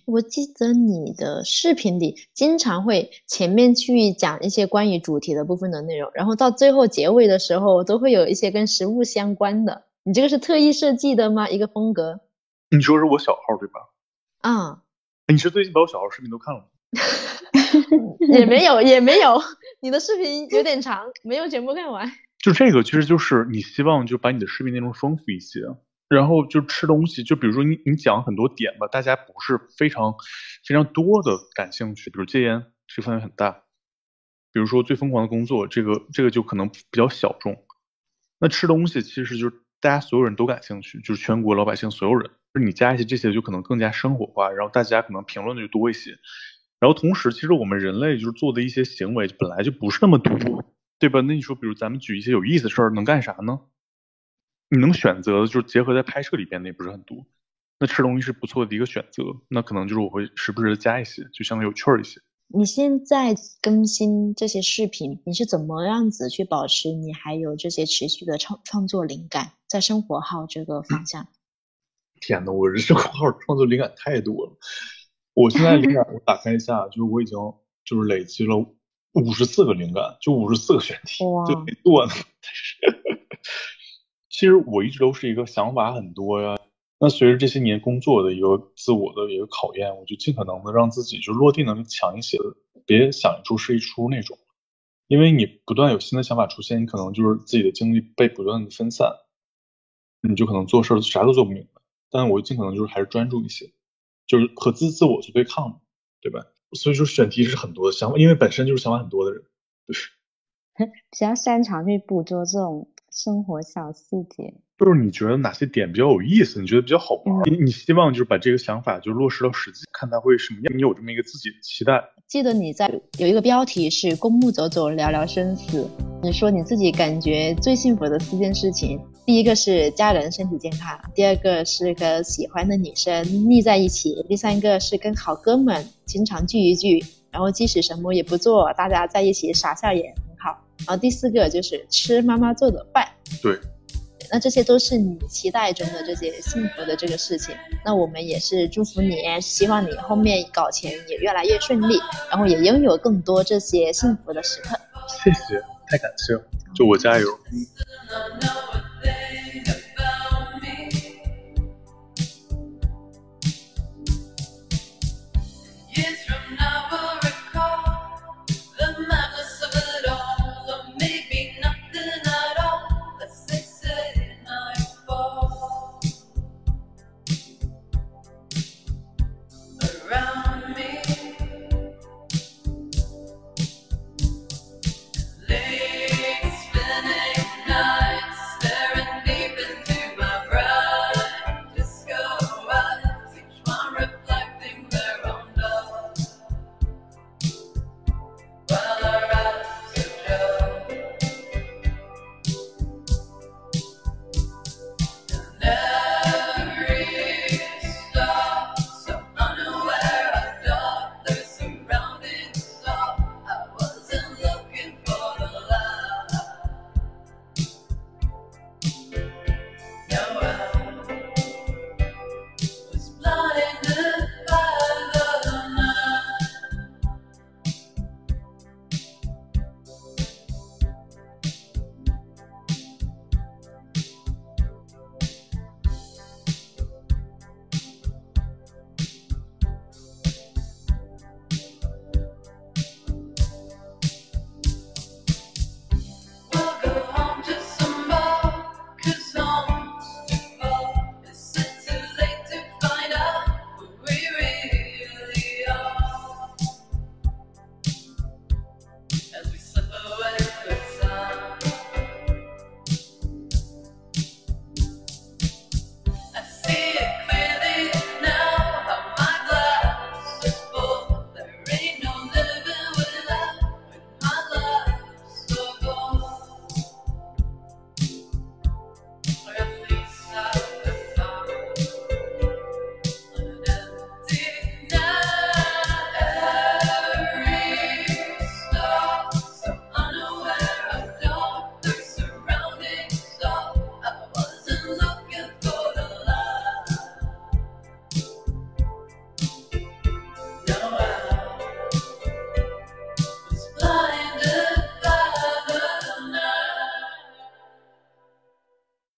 我记得你的视频里经常会前面去讲一些关于主题的部分的内容，然后到最后结尾的时候都会有一些跟食物相关的。你这个是特意设计的吗？一个风格？你说是我小号对吧？啊，你是最近把我小号视频都看了吗？也没有，也没有。你的视频有点长，没有全部看完。就这个，其实就是你希望就把你的视频内容丰富一些。然后就吃东西，就比如说你你讲很多点吧，大家不是非常非常多的感兴趣。比如戒烟，这个范围很大。比如说最疯狂的工作，这个这个就可能比较小众。那吃东西其实就是大家所有人都感兴趣，就是全国老百姓所有人。你加一些这些，就可能更加生活化，然后大家可能评论的就多一些。然后同时，其实我们人类就是做的一些行为本来就不是那么多，对吧？那你说，比如咱们举一些有意思的事儿，能干啥呢？你能选择的就是结合在拍摄里边的也不是很多，那吃东西是不错的一个选择，那可能就是我会时不时的加一些，就相对有趣儿一些。你现在更新这些视频，你是怎么样子去保持你还有这些持续的创创作灵感，在生活号这个方向？天呐，我这生活号创作灵感太多了，我现在灵感我打开一下，就是我已经就是累积了五十四个灵感，就五十四个选题，就没做呢。其实我一直都是一个想法很多呀。那随着这些年工作的一个自我的一个考验，我就尽可能的让自己就落地能力强一些，别想一出是一出那种。因为你不断有新的想法出现，你可能就是自己的精力被不断的分散，你就可能做事啥都做不明白。但我尽可能就是还是专注一些，就是和自自我去对抗，对吧？所以说选题是很多的想法，因为本身就是想法很多的人，就是 比较擅长去捕捉这种。生活小细节，就是你觉得哪些点比较有意思？你觉得比较好玩？你你希望就是把这个想法就落实到实际，看它会什么样？你有这么一个自己的期待？记得你在有一个标题是“公墓走走，聊聊生死”。你说你自己感觉最幸福的四件事情，第一个是家人身体健康，第二个是和喜欢的女生腻在一起，第三个是跟好哥们经常聚一聚，然后即使什么也不做，大家在一起傻笑也很好。然后第四个就是吃妈妈做的饭，对，那这些都是你期待中的这些幸福的这个事情。那我们也是祝福你，希望你后面搞钱也越来越顺利，然后也拥有更多这些幸福的时刻。谢谢，太感谢了，祝我加油。It's